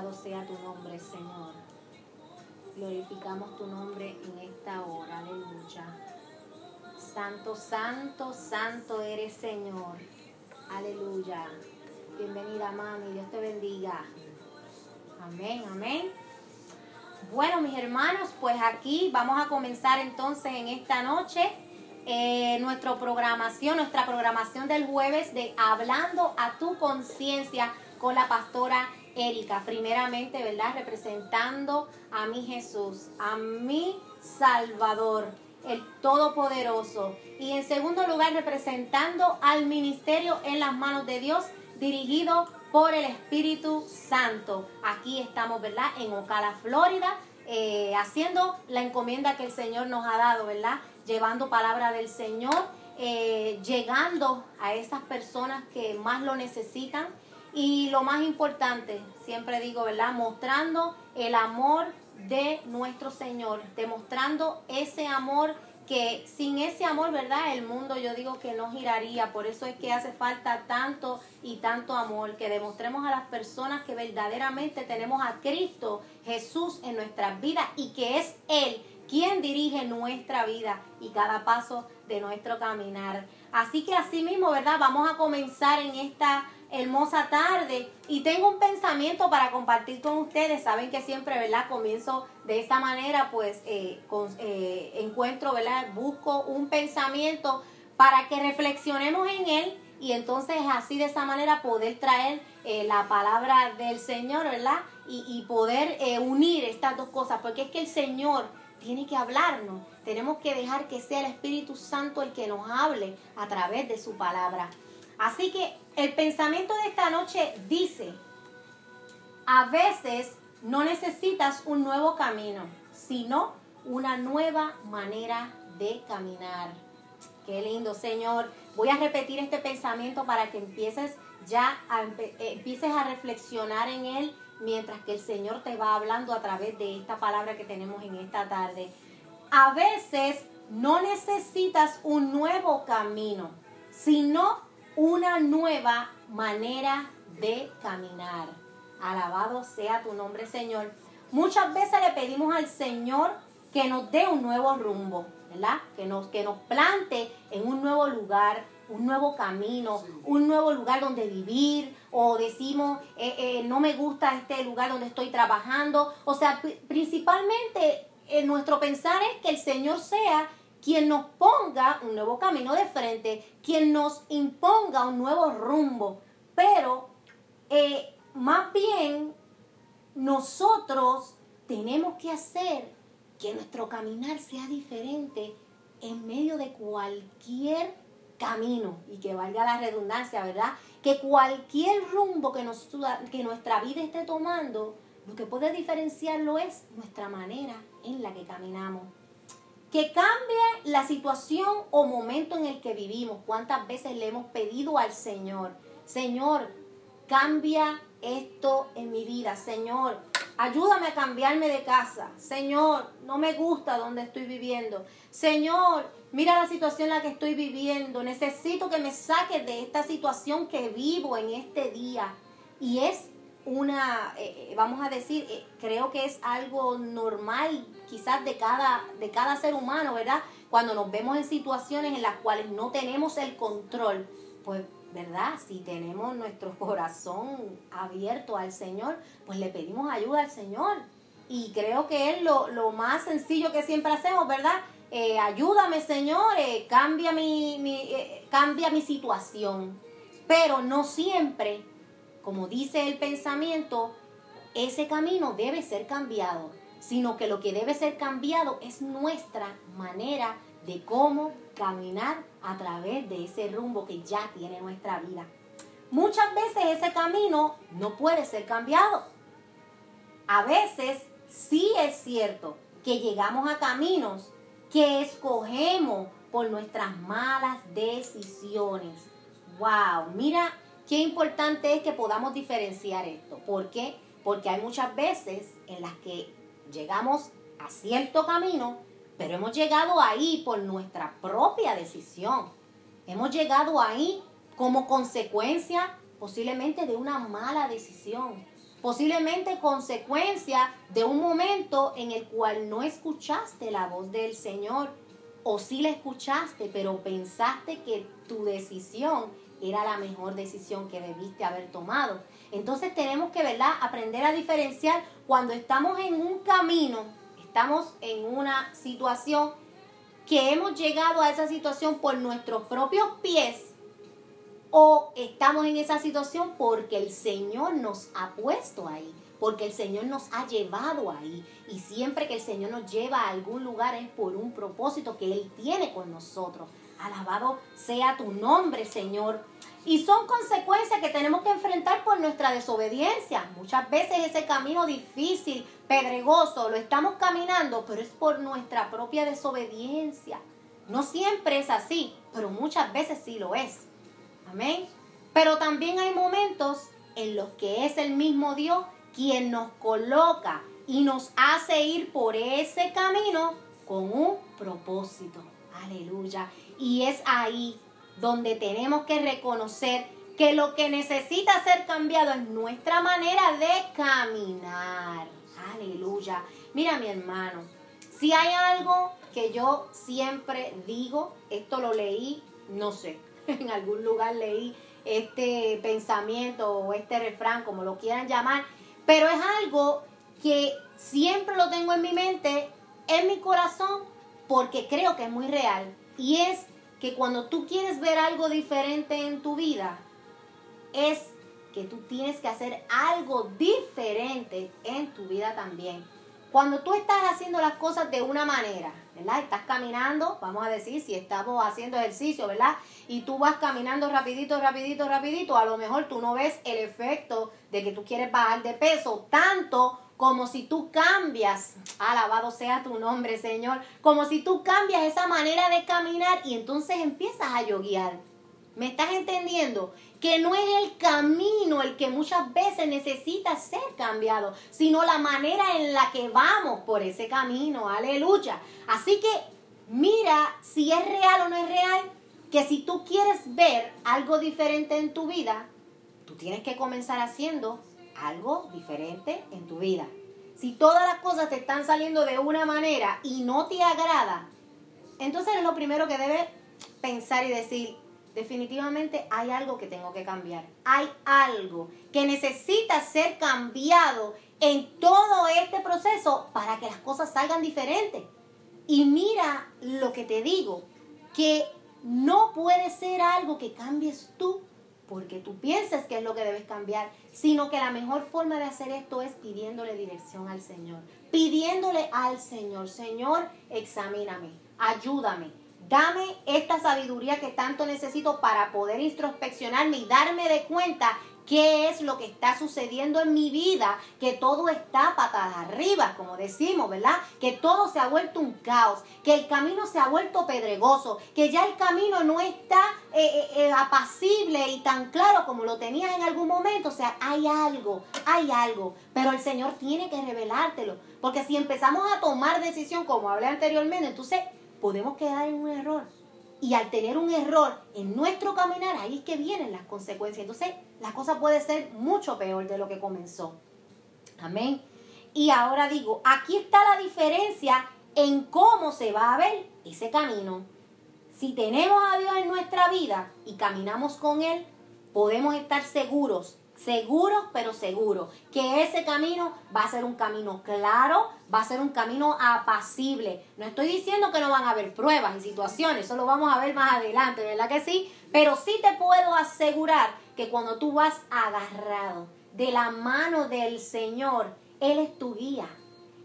Sea tu nombre, Señor. Glorificamos tu nombre en esta hora. Aleluya. Santo, santo, santo eres, Señor. Aleluya. Bienvenida, mami. Dios te bendiga. Amén, amén. Bueno, mis hermanos, pues aquí vamos a comenzar entonces en esta noche eh, nuestra programación, nuestra programación del jueves de Hablando a tu conciencia con la pastora Erika. Primeramente, ¿verdad? Representando a mi Jesús, a mi Salvador, el Todopoderoso. Y en segundo lugar, representando al ministerio en las manos de Dios, dirigido por el Espíritu Santo. Aquí estamos, ¿verdad? En Ocala, Florida, eh, haciendo la encomienda que el Señor nos ha dado, ¿verdad? Llevando palabra del Señor, eh, llegando a esas personas que más lo necesitan y lo más importante, siempre digo, ¿verdad? Mostrando el amor de nuestro Señor, demostrando ese amor que sin ese amor, ¿verdad? El mundo yo digo que no giraría, por eso es que hace falta tanto y tanto amor, que demostremos a las personas que verdaderamente tenemos a Cristo Jesús en nuestras vidas y que es Él quien dirige nuestra vida y cada paso de nuestro caminar. Así que así mismo, ¿verdad? Vamos a comenzar en esta hermosa tarde y tengo un pensamiento para compartir con ustedes. Saben que siempre, ¿verdad? Comienzo de esa manera, pues eh, eh, encuentro, ¿verdad? Busco un pensamiento para que reflexionemos en él y entonces así de esa manera poder traer eh, la palabra del Señor, ¿verdad? Y, y poder unir estas dos cosas, porque es que el Señor tiene que hablarnos. Tenemos que dejar que sea el Espíritu Santo el que nos hable a través de su palabra. Así que el pensamiento de esta noche dice, a veces no necesitas un nuevo camino, sino una nueva manera de caminar. Qué lindo, Señor. Voy a repetir este pensamiento para que empieces ya a, eh, empieces a reflexionar en él mientras que el Señor te va hablando a través de esta palabra que tenemos en esta tarde. A veces no necesitas un nuevo camino, sino una nueva manera de caminar. Alabado sea tu nombre, Señor. Muchas veces le pedimos al Señor que nos dé un nuevo rumbo, ¿verdad? Que nos, que nos plante en un nuevo lugar, un nuevo camino, un nuevo lugar donde vivir, o decimos, eh, eh, no me gusta este lugar donde estoy trabajando. O sea, principalmente en nuestro pensar es que el Señor sea quien nos ponga un nuevo camino de frente, quien nos imponga un nuevo rumbo, pero eh, más bien nosotros tenemos que hacer que nuestro caminar sea diferente en medio de cualquier camino. Y que valga la redundancia, ¿verdad? Que cualquier rumbo que, nos, que nuestra vida esté tomando, lo que puede diferenciarlo es nuestra manera en la que caminamos que cambie la situación o momento en el que vivimos. ¿Cuántas veces le hemos pedido al Señor, Señor, cambia esto en mi vida, Señor, ayúdame a cambiarme de casa, Señor, no me gusta donde estoy viviendo, Señor, mira la situación en la que estoy viviendo, necesito que me saques de esta situación que vivo en este día. Y es una, eh, eh, vamos a decir, eh, creo que es algo normal quizás de cada, de cada ser humano, ¿verdad? Cuando nos vemos en situaciones en las cuales no tenemos el control, pues, ¿verdad? Si tenemos nuestro corazón abierto al Señor, pues le pedimos ayuda al Señor. Y creo que es lo, lo más sencillo que siempre hacemos, ¿verdad? ayúdame, Señor, cambia, mi, mi cambia mi situación. Pero no siempre como dice el pensamiento, ese camino debe ser cambiado, sino que lo que debe ser cambiado es nuestra manera de cómo caminar a través de ese rumbo que ya tiene nuestra vida. Muchas veces ese camino no puede ser cambiado. A veces sí es cierto que llegamos a caminos que escogemos por nuestras malas decisiones. Wow, mira Qué importante es que podamos diferenciar esto. ¿Por qué? Porque hay muchas veces en las que llegamos a cierto camino, pero hemos llegado ahí por nuestra propia decisión. Hemos llegado ahí como consecuencia posiblemente de una mala decisión. posiblemente consecuencia de un momento en el cual no escuchaste la voz del Señor o sí la escuchaste, pero pensaste que tu decisión era la mejor decisión que debiste haber tomado. Entonces tenemos que, ¿verdad?, aprender a diferenciar cuando estamos en un camino, estamos en una situación que hemos llegado a esa situación por nuestros propios pies o estamos en esa situación porque el Señor nos ha puesto ahí, porque el Señor nos ha llevado ahí. Y siempre que el Señor nos lleva a algún lugar es por un propósito que Él tiene con nosotros. Alabado sea tu nombre, Señor. Y son consecuencias que tenemos que enfrentar por nuestra desobediencia. Muchas veces ese camino difícil, pedregoso, lo estamos caminando, pero es por nuestra propia desobediencia. No siempre es así, pero muchas veces sí lo es. Amén. Pero también hay momentos en los que es el mismo Dios quien nos coloca y nos hace ir por ese camino con un propósito. Aleluya. Y es ahí donde tenemos que reconocer que lo que necesita ser cambiado es nuestra manera de caminar. Aleluya. Mira mi hermano, si hay algo que yo siempre digo, esto lo leí, no sé, en algún lugar leí este pensamiento o este refrán, como lo quieran llamar, pero es algo que siempre lo tengo en mi mente, en mi corazón, porque creo que es muy real. Y es que cuando tú quieres ver algo diferente en tu vida, es que tú tienes que hacer algo diferente en tu vida también. Cuando tú estás haciendo las cosas de una manera, ¿verdad? Estás caminando, vamos a decir, si estamos haciendo ejercicio, ¿verdad? Y tú vas caminando rapidito, rapidito, rapidito, a lo mejor tú no ves el efecto de que tú quieres bajar de peso tanto como si tú cambias, alabado sea tu nombre, Señor, como si tú cambias esa manera de caminar y entonces empiezas a yoguear. ¿Me estás entendiendo? Que no es el camino el que muchas veces necesita ser cambiado, sino la manera en la que vamos por ese camino. Aleluya. Así que mira si es real o no es real, que si tú quieres ver algo diferente en tu vida, tú tienes que comenzar haciendo algo diferente en tu vida. Si todas las cosas te están saliendo de una manera y no te agrada, entonces es lo primero que debes pensar y decir, definitivamente hay algo que tengo que cambiar. Hay algo que necesita ser cambiado en todo este proceso para que las cosas salgan diferentes. Y mira lo que te digo, que no puede ser algo que cambies tú porque tú pienses que es lo que debes cambiar, sino que la mejor forma de hacer esto es pidiéndole dirección al Señor, pidiéndole al Señor, Señor, examíname, ayúdame, Dame esta sabiduría que tanto necesito para poder introspeccionarme y darme de cuenta qué es lo que está sucediendo en mi vida, que todo está patas arriba, como decimos, ¿verdad? Que todo se ha vuelto un caos, que el camino se ha vuelto pedregoso, que ya el camino no está eh, eh, eh, apacible y tan claro como lo tenías en algún momento. O sea, hay algo, hay algo, pero el Señor tiene que revelártelo, porque si empezamos a tomar decisión, como hablé anteriormente, entonces podemos quedar en un error. Y al tener un error en nuestro caminar, ahí es que vienen las consecuencias. Entonces, la cosa puede ser mucho peor de lo que comenzó. Amén. Y ahora digo, aquí está la diferencia en cómo se va a ver ese camino. Si tenemos a Dios en nuestra vida y caminamos con Él, podemos estar seguros seguros, pero seguros, que ese camino va a ser un camino claro, va a ser un camino apacible. No estoy diciendo que no van a haber pruebas y situaciones, eso lo vamos a ver más adelante, ¿verdad que sí? Pero sí te puedo asegurar que cuando tú vas agarrado de la mano del Señor, Él es tu guía.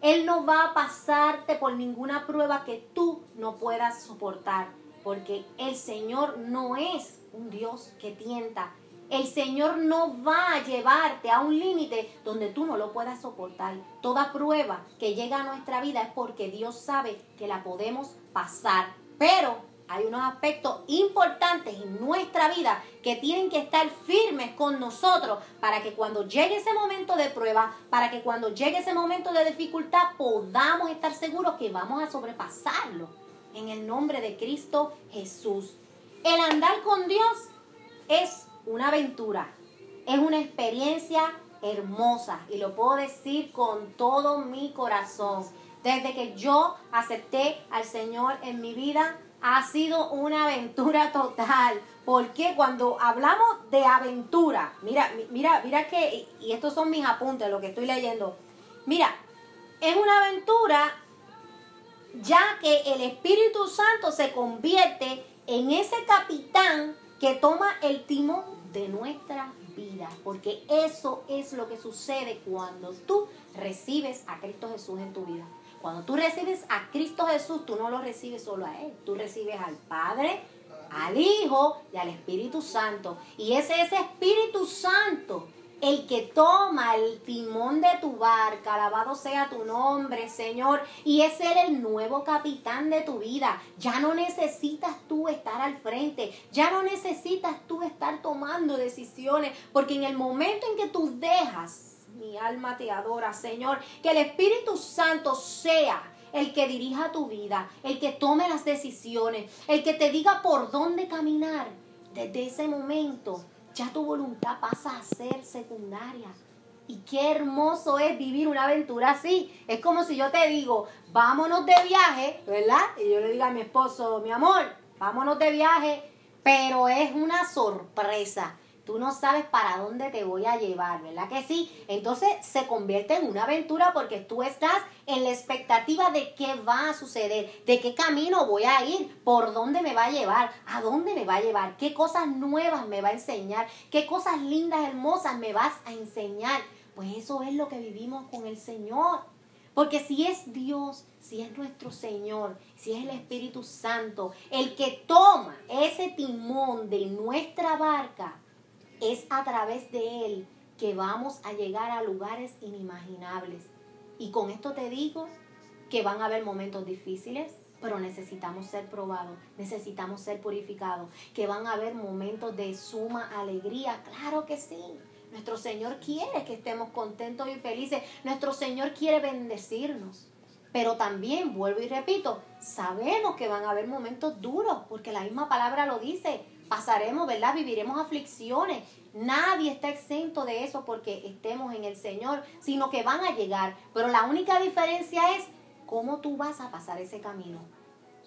Él no va a pasarte por ninguna prueba que tú no puedas soportar, porque el Señor no es un Dios que tienta, el Señor no va a llevarte a un límite donde tú no lo puedas soportar. Toda prueba que llega a nuestra vida es porque Dios sabe que la podemos pasar. Pero hay unos aspectos importantes en nuestra vida que tienen que estar firmes con nosotros para que cuando llegue ese momento de prueba, para que cuando llegue ese momento de dificultad podamos estar seguros que vamos a sobrepasarlo. En el nombre de Cristo Jesús. El andar con Dios es una aventura, es una experiencia hermosa y lo puedo decir con todo mi corazón. Desde que yo acepté al Señor en mi vida, ha sido una aventura total. Porque cuando hablamos de aventura, mira, mira, mira que, y estos son mis apuntes, lo que estoy leyendo. Mira, es una aventura ya que el Espíritu Santo se convierte en ese capitán que toma el timón de nuestra vida, porque eso es lo que sucede cuando tú recibes a Cristo Jesús en tu vida. Cuando tú recibes a Cristo Jesús, tú no lo recibes solo a Él, tú recibes al Padre, al Hijo y al Espíritu Santo. Y ese ese Espíritu Santo el que toma el timón de tu barca, alabado sea tu nombre, Señor, y es Él el nuevo capitán de tu vida. Ya no necesitas tú estar al frente, ya no necesitas tú estar tomando decisiones, porque en el momento en que tú dejas, mi alma te adora, Señor, que el Espíritu Santo sea el que dirija tu vida, el que tome las decisiones, el que te diga por dónde caminar. Desde ese momento ya tu voluntad pasa a ser secundaria. Y qué hermoso es vivir una aventura así. Es como si yo te digo, vámonos de viaje, ¿verdad? Y yo le digo a mi esposo, mi amor, vámonos de viaje, pero es una sorpresa tú no sabes para dónde te voy a llevar, ¿verdad que sí? Entonces se convierte en una aventura porque tú estás en la expectativa de qué va a suceder, de qué camino voy a ir, por dónde me va a llevar, a dónde me va a llevar, qué cosas nuevas me va a enseñar, qué cosas lindas, hermosas me vas a enseñar. Pues eso es lo que vivimos con el Señor. Porque si es Dios, si es nuestro Señor, si es el Espíritu Santo, el que toma ese timón de nuestra barca, es a través de Él que vamos a llegar a lugares inimaginables. Y con esto te digo que van a haber momentos difíciles, pero necesitamos ser probados, necesitamos ser purificados, que van a haber momentos de suma alegría, claro que sí. Nuestro Señor quiere que estemos contentos y felices, nuestro Señor quiere bendecirnos. Pero también, vuelvo y repito, sabemos que van a haber momentos duros, porque la misma palabra lo dice pasaremos, ¿verdad? Viviremos aflicciones. Nadie está exento de eso porque estemos en el Señor, sino que van a llegar. Pero la única diferencia es cómo tú vas a pasar ese camino,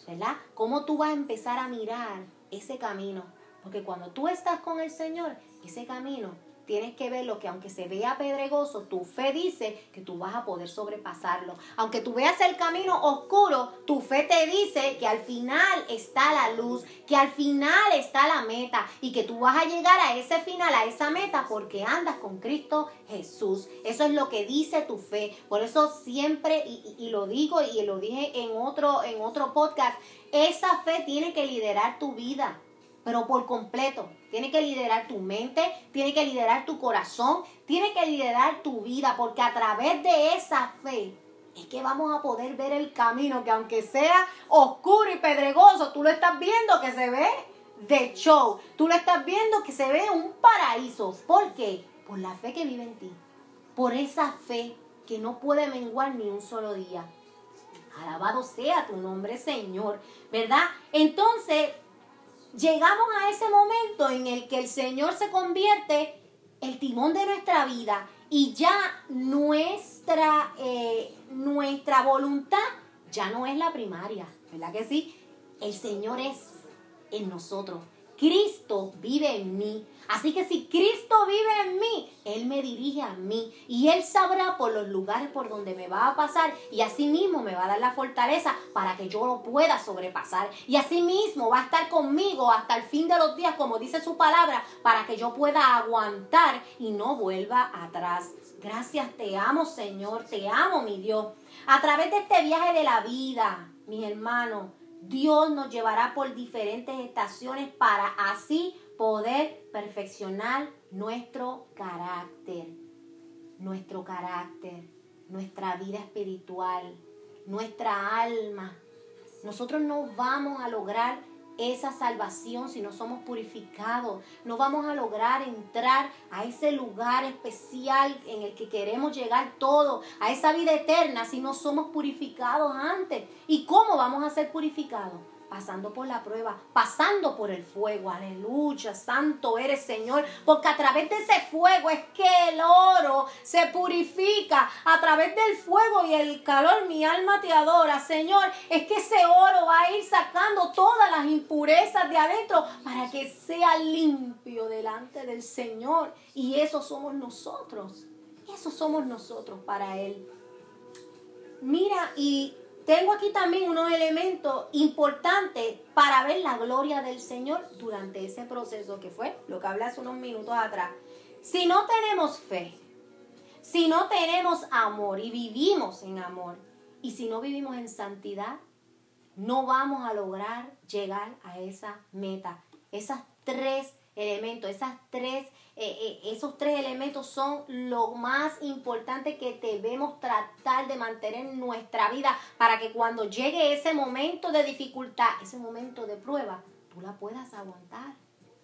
¿verdad? Cómo tú vas a empezar a mirar ese camino. Porque cuando tú estás con el Señor, ese camino tienes que ver lo que aunque se vea pedregoso, tu fe dice que tú vas a poder sobrepasarlo. Aunque tú veas el camino oscuro, tu fe te dice que al final está la luz, que al final está la meta y que tú vas a llegar a ese final, a esa meta, porque andas con Cristo Jesús. Eso es lo que dice tu fe. Por eso siempre, y, lo digo y lo dije en otro, en otro podcast, esa fe tiene que liderar tu vida pero por completo. Tiene que liderar tu mente, tiene que liderar tu corazón, tiene que liderar tu vida, porque a través de esa fe es que vamos a poder ver el camino, que aunque sea oscuro y pedregoso, tú lo estás viendo que se ve de show, tú lo estás viendo que se ve un paraíso. ¿Por qué? Por la fe que vive en ti, por esa fe que no puede menguar ni un solo día. Alabado sea tu nombre, Señor, ¿verdad? Entonces, llegamos a ese momento en el que el Señor se convierte el timón de nuestra vida y ya nuestra, eh, nuestra voluntad ya no es la primaria, ¿verdad que sí? El Señor es en nosotros. Cristo vive en mí. Así que si Cristo vive en mí, Él me dirige a mí y Él sabrá por los lugares por donde me va a pasar y así mismo me va a dar la fortaleza para que yo lo pueda sobrepasar. Y así mismo va a estar conmigo hasta el fin de los días, como dice su palabra, para que yo pueda aguantar y no vuelva atrás. Gracias, te amo Señor, te amo mi Dios. A través de este viaje de la vida, mis hermanos, Dios nos llevará por diferentes estaciones para así poder perfeccionar nuestro carácter, nuestro carácter, nuestra vida espiritual, nuestra alma. Nosotros no vamos a lograr esa salvación si no somos purificados. No vamos a lograr entrar a ese lugar especial en el que queremos llegar todo, a esa vida eterna si no somos purificados antes. ¿Y cómo vamos a ser purificados? Pasando por la prueba, pasando por el fuego. Aleluya, santo eres Señor, porque a través de ese fuego es que el oro se purifica. A través del fuego y el calor mi alma te adora, Señor. Es que ese oro va a ir sacando todas las impurezas de adentro para que sea limpio delante del Señor. Y eso somos nosotros. Eso somos nosotros para Él. Mira, y tengo aquí también unos elementos importantes para ver la gloria del Señor durante ese proceso que fue lo que hablé hace unos minutos atrás. Si no tenemos fe, si no tenemos amor y vivimos en amor, y si no vivimos en santidad, no vamos a lograr llegar a esa meta. Esas tres elementos, esas tres eh, eh, esos tres elementos son lo más importante que debemos tratar de mantener en nuestra vida para que cuando llegue ese momento de dificultad, ese momento de prueba, tú la puedas aguantar,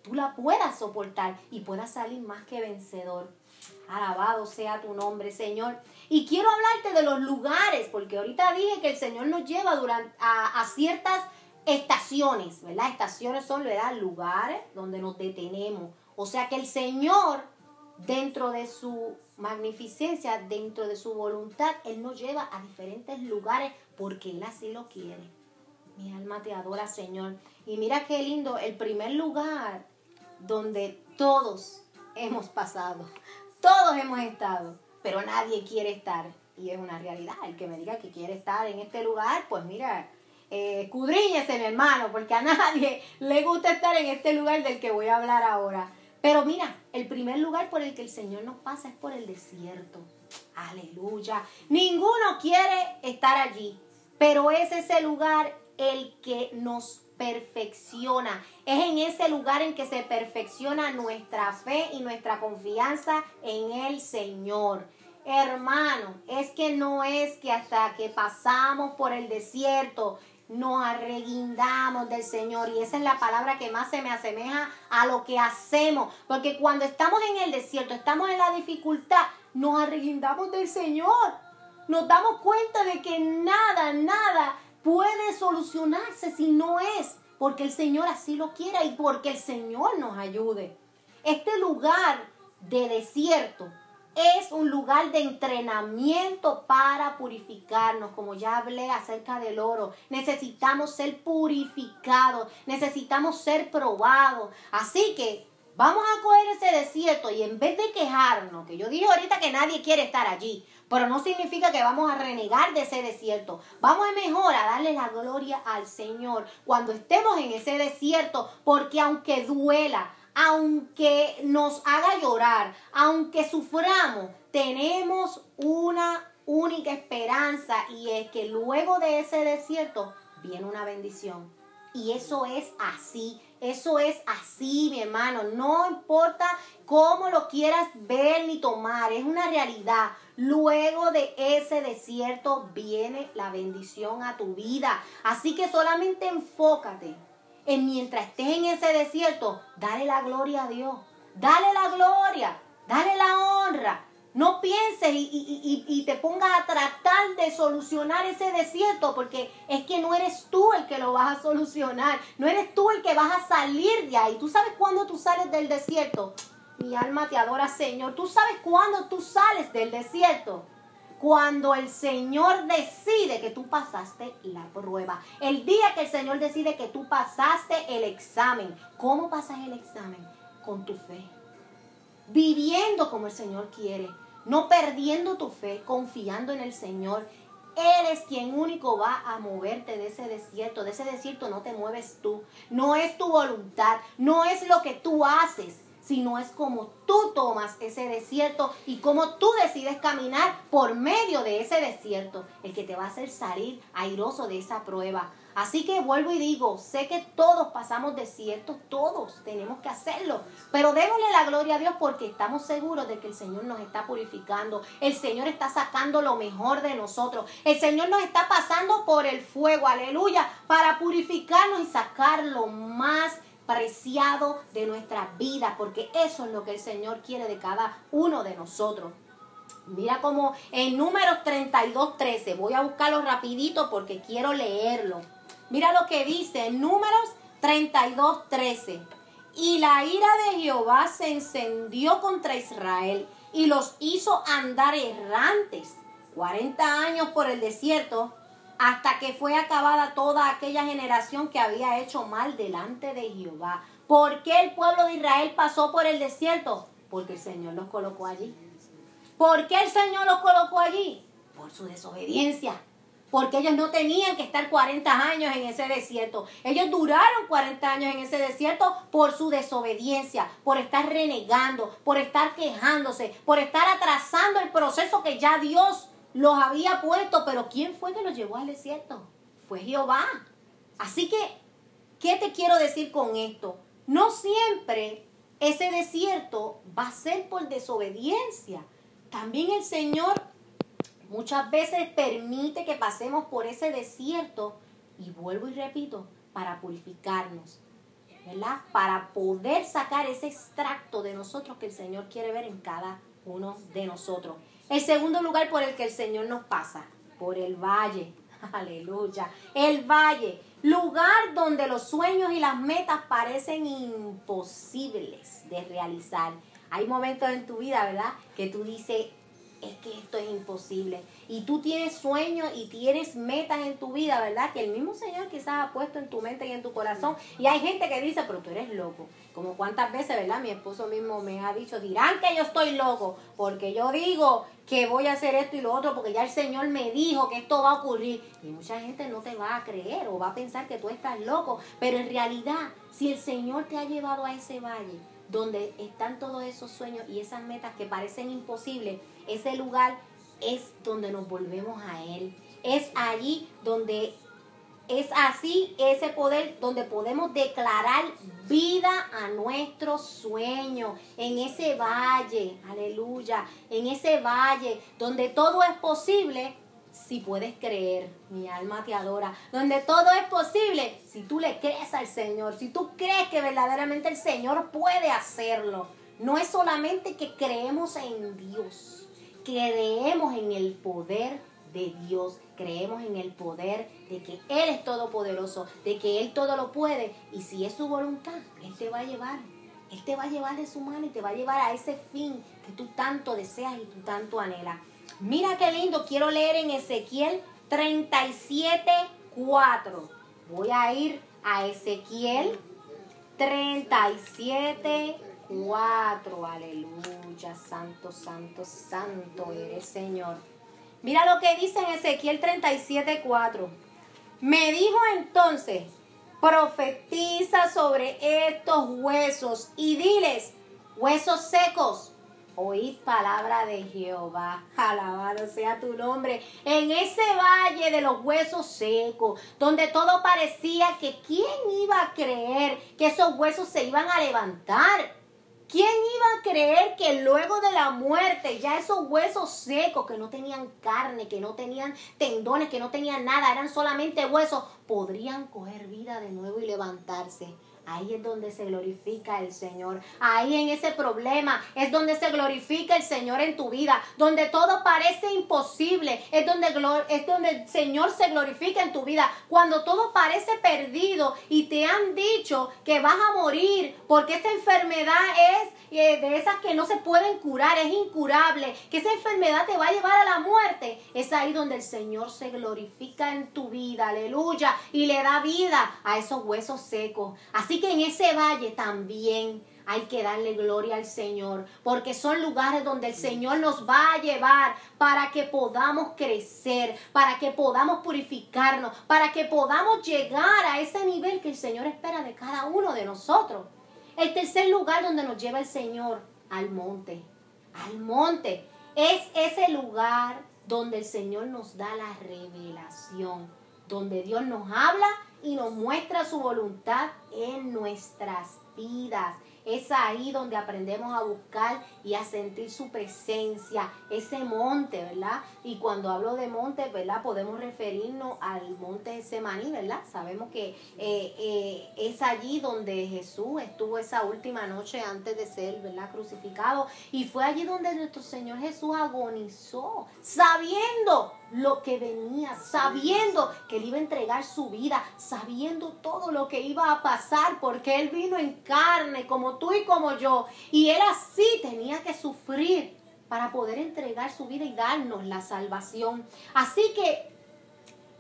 tú la puedas soportar y puedas salir más que vencedor. Alabado sea tu nombre, Señor. Y quiero hablarte de los lugares, porque ahorita dije que el Señor nos lleva durante, a, a ciertas estaciones, ¿verdad? Estaciones son, ¿verdad? Lugares donde nos detenemos o sea que el Señor, dentro de su magnificencia, dentro de su voluntad, Él nos lleva a diferentes lugares porque Él así lo quiere. Mi alma te adora, Señor. Y mira qué lindo, el primer lugar donde todos hemos pasado, todos hemos estado, pero nadie quiere estar. Y es una realidad. El que me diga que quiere estar en este lugar, pues mira, eh, mi hermano, porque a nadie le gusta estar en este lugar del que voy a hablar ahora. Pero mira, el primer lugar por el que el Señor nos pasa es por el desierto. Aleluya. Ninguno quiere estar allí, pero es ese lugar el que nos perfecciona. Es en ese lugar en que se perfecciona nuestra fe y nuestra confianza en el Señor. Hermano, es que no es que hasta que pasamos por el desierto nos arreguindamos del Señor. Y esa es la palabra que más se me asemeja a lo que hacemos. Porque cuando estamos en el desierto, estamos en la dificultad, nos arreguindamos del Señor. Nos damos cuenta de que nada, nada puede solucionarse si no es porque el Señor así lo quiera y porque el Señor nos ayude. Este lugar de desierto es un lugar de entrenamiento para purificarnos, como ya hablé acerca del oro. Necesitamos ser purificados, necesitamos ser probados. Así que vamos a coger ese desierto y en vez de quejarnos, que yo dije ahorita que nadie quiere estar allí, pero no significa que vamos a renegar de ese desierto. Vamos a mejor a darle la gloria al Señor cuando estemos en ese desierto, porque aunque duela, aunque nos haga llorar, aunque suframos, tenemos una única esperanza y es que luego de ese desierto viene una bendición. Y eso es así, eso es así, mi hermano. No importa cómo lo quieras ver ni tomar, es una realidad. Luego de ese desierto viene la bendición a tu vida. Así que solamente enfócate en mientras estés en ese desierto, dale la gloria a Dios. Dale la gloria, dale la honra. No pienses y, y, te pongas a tratar de solucionar ese desierto porque es que no eres tú el que lo vas a solucionar. No eres tú el que vas a salir de ahí. ¿Tú sabes cuándo tú sales del desierto? Mi alma te adora, Señor. ¿Tú sabes cuándo tú sales del desierto? Cuando el Señor decide que tú pasaste la prueba. El día que el Señor decide que tú pasaste el examen. ¿Cómo pasas el examen? Con tu fe. Viviendo como el Señor quiere. No perdiendo tu fe, confiando en el Señor. Él es quien único va a moverte de ese desierto. De ese desierto no te mueves tú. No es tu voluntad. No es lo que tú haces sino es como tú tomas ese desierto y como tú decides caminar por medio de ese desierto, el que te va a hacer salir airoso de esa prueba. Así que vuelvo y digo, sé que todos pasamos desiertos, todos tenemos que hacerlo, pero démosle la gloria a Dios porque estamos seguros de que el Señor nos está purificando, el Señor está sacando lo mejor de nosotros, el Señor nos está pasando por el fuego, aleluya, para purificarnos y sacar lo más preciado de nuestra vida, porque eso es lo que el Señor quiere de cada uno de nosotros. Mira como en números 32, 13, voy a buscarlo rapidito porque quiero leerlo. Mira lo que dice en Números 32, 13. Y la ira de Jehová se encendió contra Israel y los hizo andar errantes 40 años por el desierto hasta que fue acabada toda aquella generación que había hecho mal delante de Jehová. ¿Por qué el pueblo de Israel pasó por el desierto? Porque el Señor los colocó allí. ¿Por qué el Señor los colocó allí? Por su desobediencia. Porque ellos no tenían que estar 40 años en ese desierto. Ellos duraron 40 años en ese desierto por su desobediencia, por estar renegando, por estar quejándose, por estar atrasando el proceso que ya Dios los había puesto. Pero ¿quién fue que los llevó al desierto? Fue Jehová. Así que, ¿qué te quiero decir con esto? No siempre ese desierto va a ser por desobediencia. También el Señor muchas veces permite que pasemos por ese desierto y vuelvo y repito, para purificarnos, ¿verdad? Para poder sacar ese extracto de nosotros que el Señor quiere ver en cada uno de nosotros. El segundo lugar por el que el Señor nos pasa, por el valle. Aleluya. El valle lugar donde los sueños y las metas parecen imposibles de realizar. Hay momentos en tu vida, ¿verdad? Que tú dices, es que esto es imposible. Y tú tienes sueños y tienes metas en tu vida, ¿verdad? Que el mismo Señor quizás ha puesto en tu mente y en tu corazón. Y hay gente que dice, pero tú eres loco. Como cuántas veces, ¿verdad? Mi esposo mismo me ha dicho, dirán que yo estoy loco, porque yo digo que voy a hacer esto y lo otro, porque ya el Señor me dijo que esto va a ocurrir. Y mucha gente no te va a creer o va a pensar que tú estás loco. Pero en realidad, si el Señor te ha llevado a ese valle, donde están todos esos sueños y esas metas que parecen imposibles, ese lugar es donde nos volvemos a Él. Es allí donde es así ese poder donde podemos declarar vida a nuestro sueño, en ese valle, aleluya, en ese valle donde todo es posible si puedes creer, mi alma te adora, donde todo es posible si tú le crees al Señor, si tú crees que verdaderamente el Señor puede hacerlo. No es solamente que creemos en Dios, creemos en el poder de Dios, creemos en el poder de que Él es todopoderoso, de que Él todo lo puede y si es su voluntad, Él te va a llevar. Él te va a llevar de su mano y te va a llevar a ese fin que tú tanto deseas y tú tanto anhelas. Mira qué lindo, quiero leer en Ezequiel 37, 4. Voy a ir a Ezequiel 37, 4. Aleluya, santo, santo, santo eres Señor. Mira lo que dice en Ezequiel 37, 4. Me dijo entonces, profetiza sobre estos huesos y diles, huesos secos Oíd palabra de Jehová, alabado sea tu nombre. En ese valle de los huesos secos, donde todo parecía que quién iba a creer que esos huesos se iban a levantar. ¿Quién iba a creer que luego de la muerte ya esos huesos secos que no tenían carne, que no tenían tendones, que no tenían nada, eran solamente huesos, podrían coger vida de nuevo y levantarse? Ahí es donde se glorifica el Señor. Ahí en ese problema es donde se glorifica el Señor en tu vida. Donde todo parece imposible. Es donde, es donde el Señor se glorifica en tu vida. Cuando todo parece perdido y te han dicho que vas a morir porque esta enfermedad es eh, de esas que no se pueden curar, es incurable, que esa enfermedad te va a llevar a la muerte, es ahí donde el Señor se glorifica en tu vida, aleluya, y le da vida a esos huesos secos. Así que en ese valle también hay que darle gloria al Señor, porque son lugares donde el Señor nos va a llevar para que podamos crecer, para que podamos purificarnos, para que podamos llegar a ese nivel que el Señor espera de cada uno de nosotros. El tercer lugar donde nos lleva el Señor, al monte. Al monte. Es ese lugar donde el Señor nos da la revelación, donde Dios nos habla y nos muestra su voluntad en nuestras vidas. Es ahí donde aprendemos a buscar y a sentir su presencia, ese monte, ¿verdad? Y cuando hablo de monte, ¿verdad? Podemos referirnos al monte Semaní, ¿verdad? Sabemos que eh, eh, es allí donde Jesús estuvo esa última noche antes de ser, ¿verdad? Crucificado. Y fue allí donde nuestro Señor Jesús agonizó, sabiendo lo que venía, sabiendo que él iba a entregar su vida, sabiendo todo lo que iba a pasar, porque él vino en carne como tú y como yo, y él así tenía que sufrir para poder entregar su vida y darnos la salvación. Así que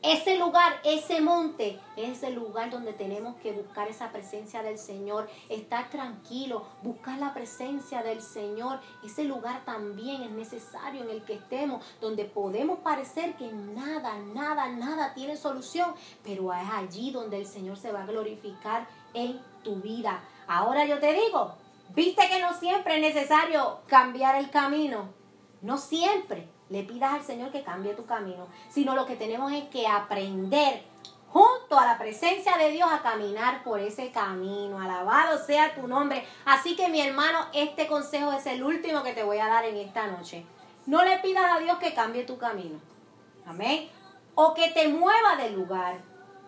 ese lugar, ese monte, es el lugar donde tenemos que buscar esa presencia del Señor, estar tranquilo, buscar la presencia del Señor. Ese lugar también es necesario en el que estemos, donde podemos parecer que nada, nada, nada tiene solución, pero es allí donde el Señor se va a glorificar en tu vida. Ahora yo te digo, viste que no siempre es necesario cambiar el camino, no siempre le pidas al Señor que cambie tu camino, sino lo que tenemos es que aprender junto a la presencia de Dios a caminar por ese camino. Alabado sea tu nombre. Así que mi hermano, este consejo es el último que te voy a dar en esta noche. No le pidas a Dios que cambie tu camino. Amén. O que te mueva del lugar.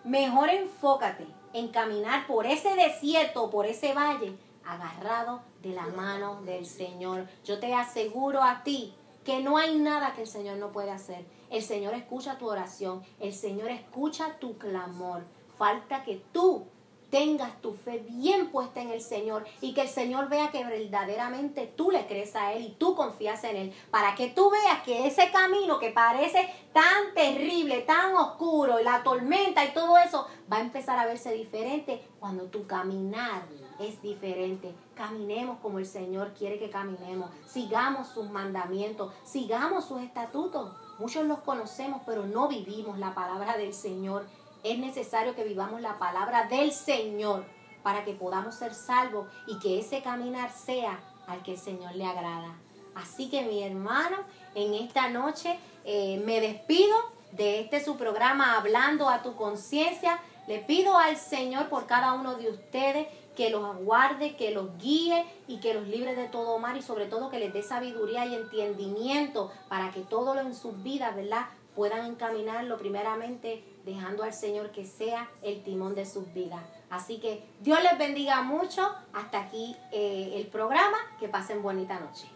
Mejor enfócate en caminar por ese desierto, por ese valle, agarrado de la mano del Señor. Yo te aseguro a ti que no hay nada que el Señor no puede hacer. El Señor escucha tu oración, el Señor escucha tu clamor. Falta que tú tengas tu fe bien puesta en el Señor y que el Señor vea que verdaderamente tú le crees a Él y tú confías en Él, para que tú veas que ese camino que parece tan terrible, tan oscuro, la tormenta y todo eso, va a empezar a verse diferente cuando tu caminar es diferente. Caminemos como el Señor quiere que caminemos. Sigamos sus mandamientos, sigamos sus estatutos. Muchos los conocemos, pero no vivimos la palabra del Señor. Es necesario que vivamos la palabra del Señor para que podamos ser salvos y que ese caminar sea al que el Señor le agrada. Así que mi hermano, en esta noche eh, me despido de este su programa Hablando a tu conciencia. Le pido al Señor por cada uno de ustedes que los aguarde, que los guíe y que los libre de todo mal y sobre todo que les dé sabiduría y entendimiento para que todo lo en sus vidas, ¿verdad? Puedan encaminarlo primeramente dejando al Señor que sea el timón de sus vidas. Así que Dios les bendiga mucho. Hasta aquí eh, el programa. Que pasen bonita noche.